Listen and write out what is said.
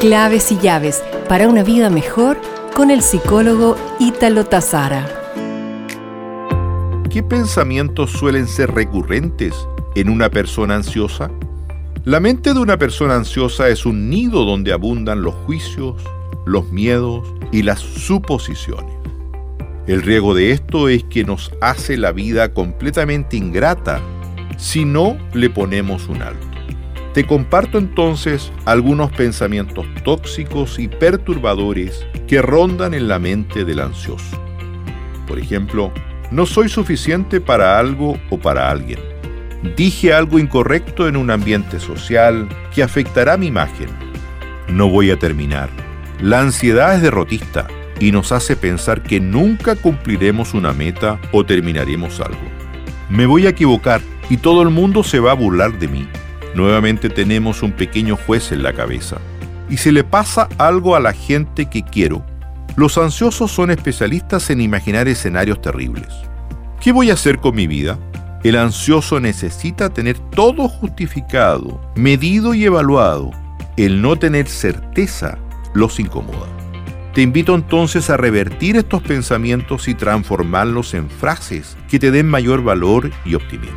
Claves y llaves para una vida mejor con el psicólogo Ítalo Tazara. ¿Qué pensamientos suelen ser recurrentes en una persona ansiosa? La mente de una persona ansiosa es un nido donde abundan los juicios, los miedos y las suposiciones. El riesgo de esto es que nos hace la vida completamente ingrata si no le ponemos un alto. Te comparto entonces algunos pensamientos tóxicos y perturbadores que rondan en la mente del ansioso. Por ejemplo, no soy suficiente para algo o para alguien. Dije algo incorrecto en un ambiente social que afectará mi imagen. No voy a terminar. La ansiedad es derrotista y nos hace pensar que nunca cumpliremos una meta o terminaremos algo. Me voy a equivocar y todo el mundo se va a burlar de mí. Nuevamente tenemos un pequeño juez en la cabeza. Y si le pasa algo a la gente que quiero, los ansiosos son especialistas en imaginar escenarios terribles. ¿Qué voy a hacer con mi vida? El ansioso necesita tener todo justificado, medido y evaluado. El no tener certeza los incomoda. Te invito entonces a revertir estos pensamientos y transformarlos en frases que te den mayor valor y optimismo.